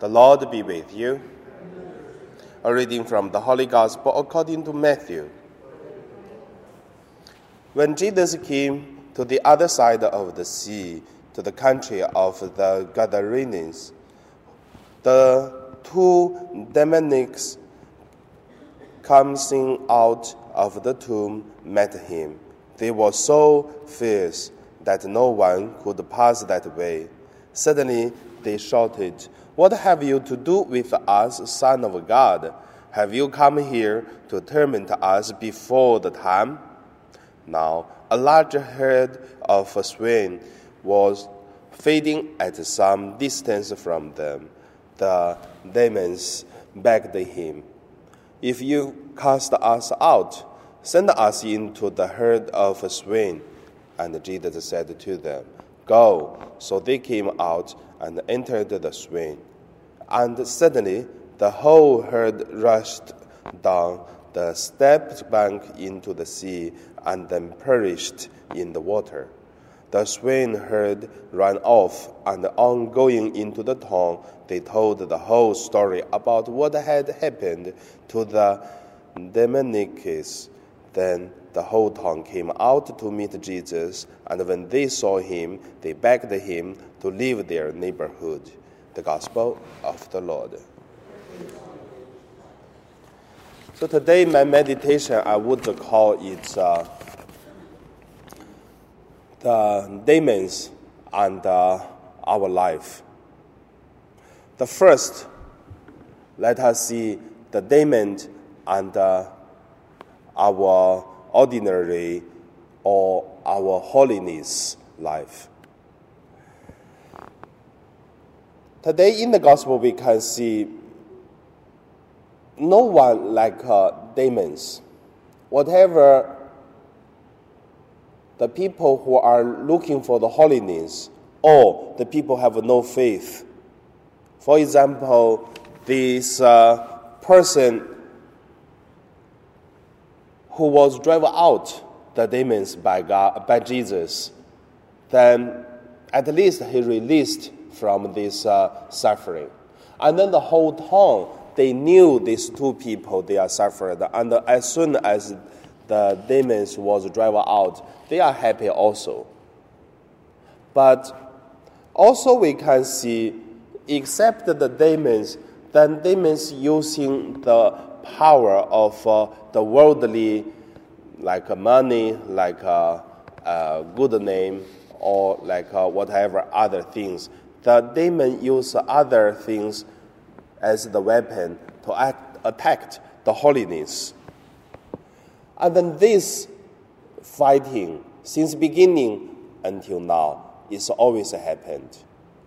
The Lord be with you. A reading from the Holy Gospel according to Matthew. When Jesus came to the other side of the sea, to the country of the Gadarenes, the two demonics coming out of the tomb met him. They were so fierce that no one could pass that way. Suddenly they shouted, What have you to do with us, Son of God? Have you come here to torment us before the time? Now, a large herd of swine was feeding at some distance from them. The demons begged him, If you cast us out, send us into the herd of swine. And Jesus said to them, Go. So they came out and entered the swine. And suddenly the whole herd rushed down the steep bank into the sea and then perished in the water. The swine herd ran off, and on going into the town, they told the whole story about what had happened to the demonics. Then the whole town came out to meet Jesus, and when they saw him, they begged him to leave their neighborhood. The Gospel of the Lord. So today, my meditation, I would call it uh, the demons and uh, our life. The first, let us see the demon and uh, our ordinary or our holiness life. Today in the gospel, we can see no one like uh, demons. Whatever the people who are looking for the holiness, or the people have no faith. For example, this uh, person who was driven out the demons by God, by Jesus, then at least he released from this uh, suffering. And then the whole town, they knew these two people, they are suffering. And as soon as the demons was driven out, they are happy also. But also we can see, except the demons, then demons using the power of uh, the worldly, like money, like a, a good name, or like uh, whatever other things. The demon use other things as the weapon to act, attack the holiness. And then this fighting, since beginning until now, is always happened.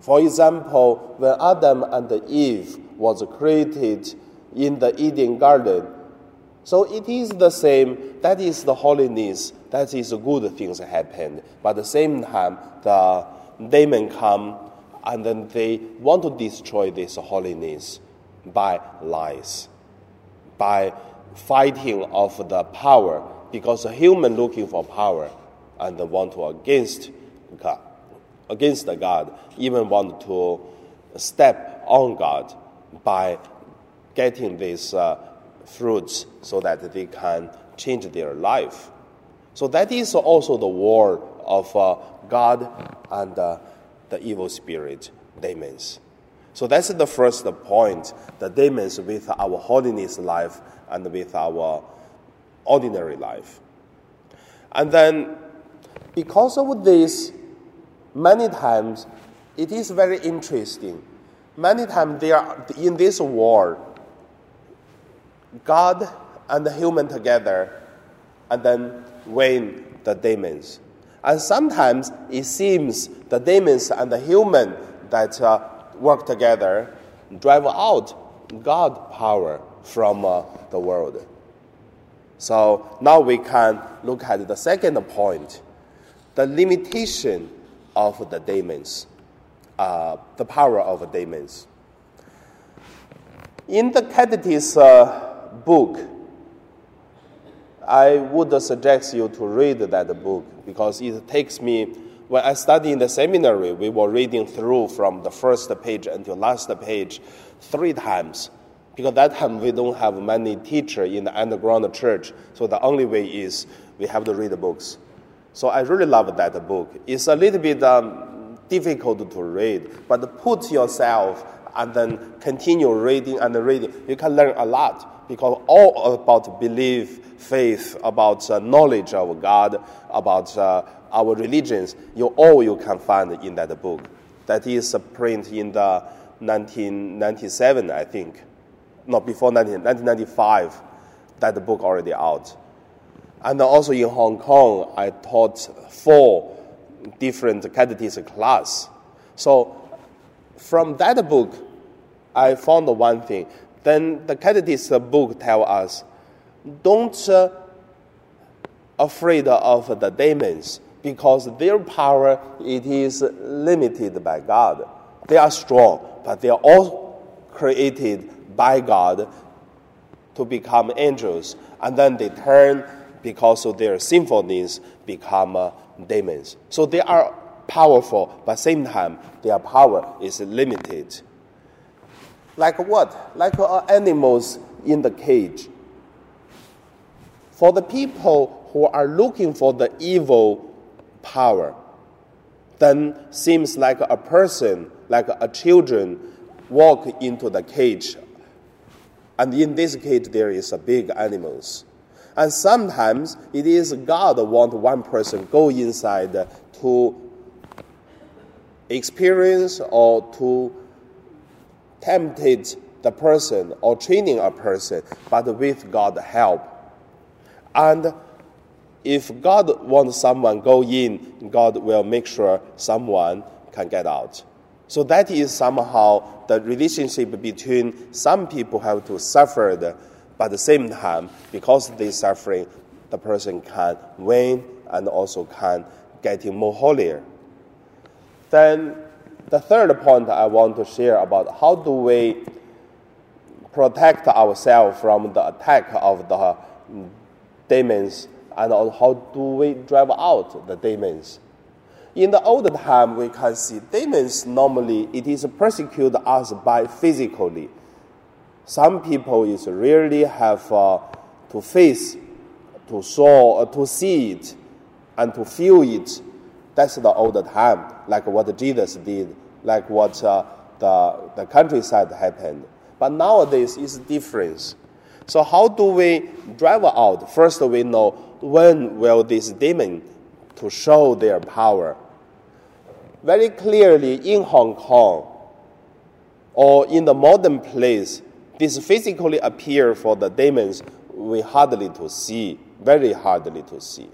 For example, when Adam and Eve was created in the Eden garden, so it is the same. That is the holiness. That is good things happen. But at the same time, the demon come and then they want to destroy this holiness by lies, by fighting of the power, because a human looking for power and want to against God, against God, even want to step on God by getting these uh, fruits so that they can change their life. So that is also the war of uh, God and uh, the evil spirit, demons. So that's the first point the demons with our holiness life and with our ordinary life. And then, because of this, many times it is very interesting. Many times they are in this war, God and the human together, and then win the demons. And sometimes it seems the demons and the human that uh, work together drive out God power from uh, the world. So now we can look at the second point the limitation of the demons, uh, the power of demons. In the Catechism uh, book, I would suggest you to read that book because it takes me When I studied in the seminary, we were reading through from the first page until last page three times. Because that time we don't have many teachers in the underground church, so the only way is we have to read the books. So I really love that book. It's a little bit um, difficult to read, but put yourself and then continue reading and reading. You can learn a lot because all about belief, faith, about uh, knowledge of God, about uh, our religions, you all you can find in that book. That is a print in the 1997, I think. No, before 19, 1995, that book already out. And also in Hong Kong, I taught four different catechism class. So from that book, I found one thing. Then the catechism book tell us, don't uh, afraid of the demons because their power it is limited by God. They are strong, but they are all created by God to become angels, and then they turn because of their sinfulness become uh, demons. So they are powerful, but same time their power is limited. Like what? Like uh, animals in the cage. For the people who are looking for the evil power, then seems like a person, like a children, walk into the cage. And in this cage, there is a big animals. And sometimes it is God want one person go inside to experience or to tempt the person or training a person, but with God's help. And if God wants someone go in, God will make sure someone can get out. So that is somehow the relationship between some people have to suffer, but at the same time, because they suffering, the person can win and also can getting more holier. Then the third point I want to share about how do we protect ourselves from the attack of the demons and how do we drive out the demons. In the old time, we can see demons normally it is persecute us by physically. Some people is really have uh, to face, to saw, uh, to see it, and to feel it. That's the old time, like what Jesus did, like what uh, the the countryside happened. But nowadays it's different. So how do we drive out? First, we know when will this demon to show their power. Very clearly in Hong Kong or in the modern place, this physically appear for the demons we hardly to see, very hardly to see.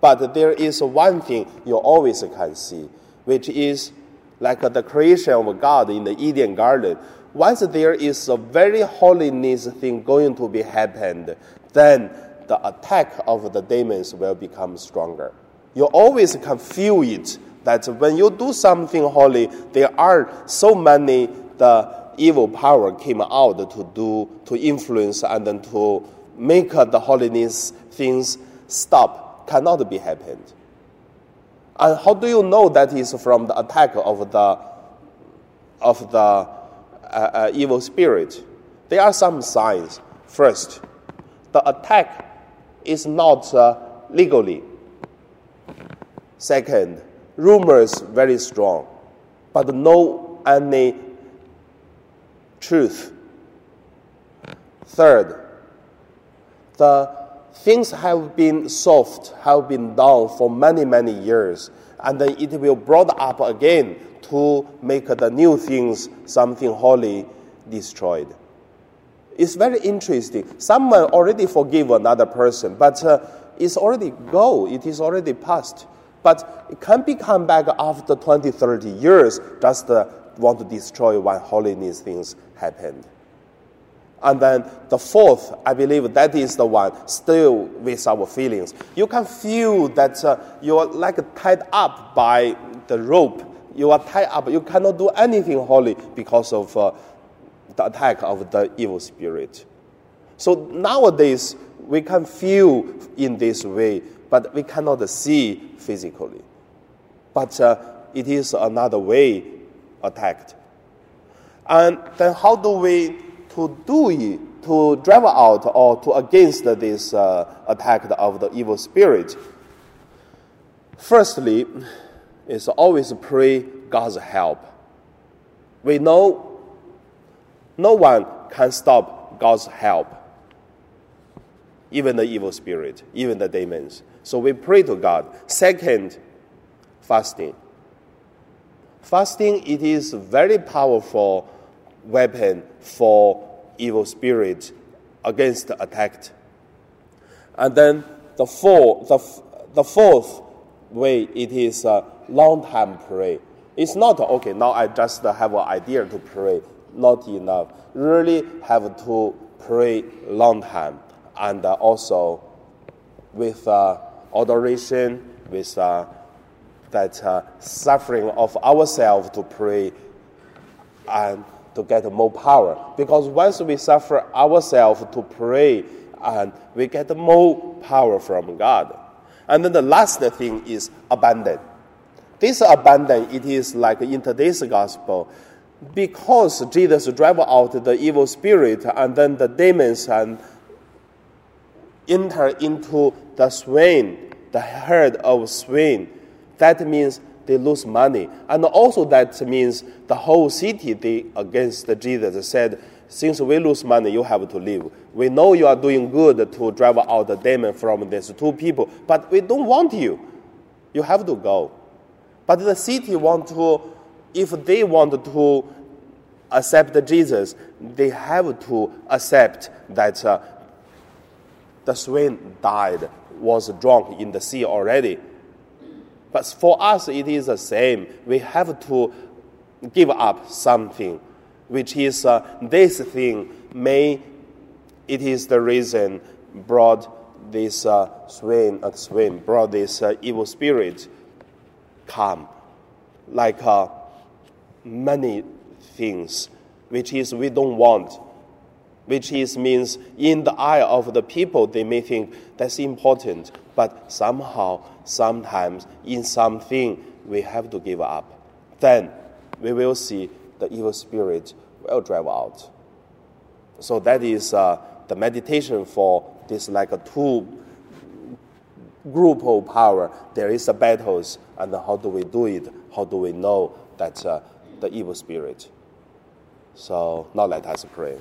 But there is one thing you always can see, which is like the creation of God in the Eden garden once there is a very holiness thing going to be happened, then the attack of the demons will become stronger. You always can feel it that when you do something holy, there are so many the evil power came out to do to influence and then to make the holiness things stop cannot be happened. And how do you know that is from the attack of the of the uh, uh, evil spirit, there are some signs. First, the attack is not uh, legally. Second, rumors very strong, but no any truth. Third, the things have been solved, have been done for many, many years, and then it will brought up again to make the new things, something holy, destroyed. It's very interesting. Someone already forgive another person, but uh, it's already go. It is already past. But it can be come back after 20, 30 years, just uh, want to destroy when holiness things happened. And then the fourth, I believe that is the one still with our feelings. You can feel that uh, you're like tied up by the rope you are tied up. You cannot do anything holy because of uh, the attack of the evil spirit. So nowadays, we can feel in this way, but we cannot see physically. but uh, it is another way attacked. And then how do we to do to drive out or to against this uh, attack of the evil spirit? Firstly, is always pray God's help. We know no one can stop God's help, even the evil spirit, even the demons. So we pray to God. Second, fasting. Fasting it is very powerful weapon for evil spirits against attack. And then the fourth, the, the fourth way it is a long time pray. It's not okay. Now I just have an idea to pray. Not enough. Really have to pray long time and also with uh, adoration, with uh, that uh, suffering of ourselves to pray and to get more power. Because once we suffer ourselves to pray, and we get more power from God. And then the last thing is abandon. This abandon, it is like in today's gospel, because Jesus drive out the evil spirit and then the demons and enter into the swine, the herd of swine. That means they lose money. And also that means the whole city they against Jesus said, since we lose money, you have to leave. We know you are doing good to drive out the demon from these two people, but we don't want you. You have to go. But the city want to, if they want to accept Jesus, they have to accept that uh, the swine died, was drunk in the sea already. But for us, it is the same. We have to give up something, which is uh, this thing may, it is the reason brought this uh, swine, uh, swine, brought this uh, evil spirit come, like uh, many things, which is we don't want, which is means in the eye of the people they may think that's important, but somehow, sometimes in something we have to give up. Then we will see the evil spirit will drive out. So that is uh, the meditation for this like a two group of power. There is a battles, and how do we do it? How do we know that uh, the evil spirit? So now let us pray.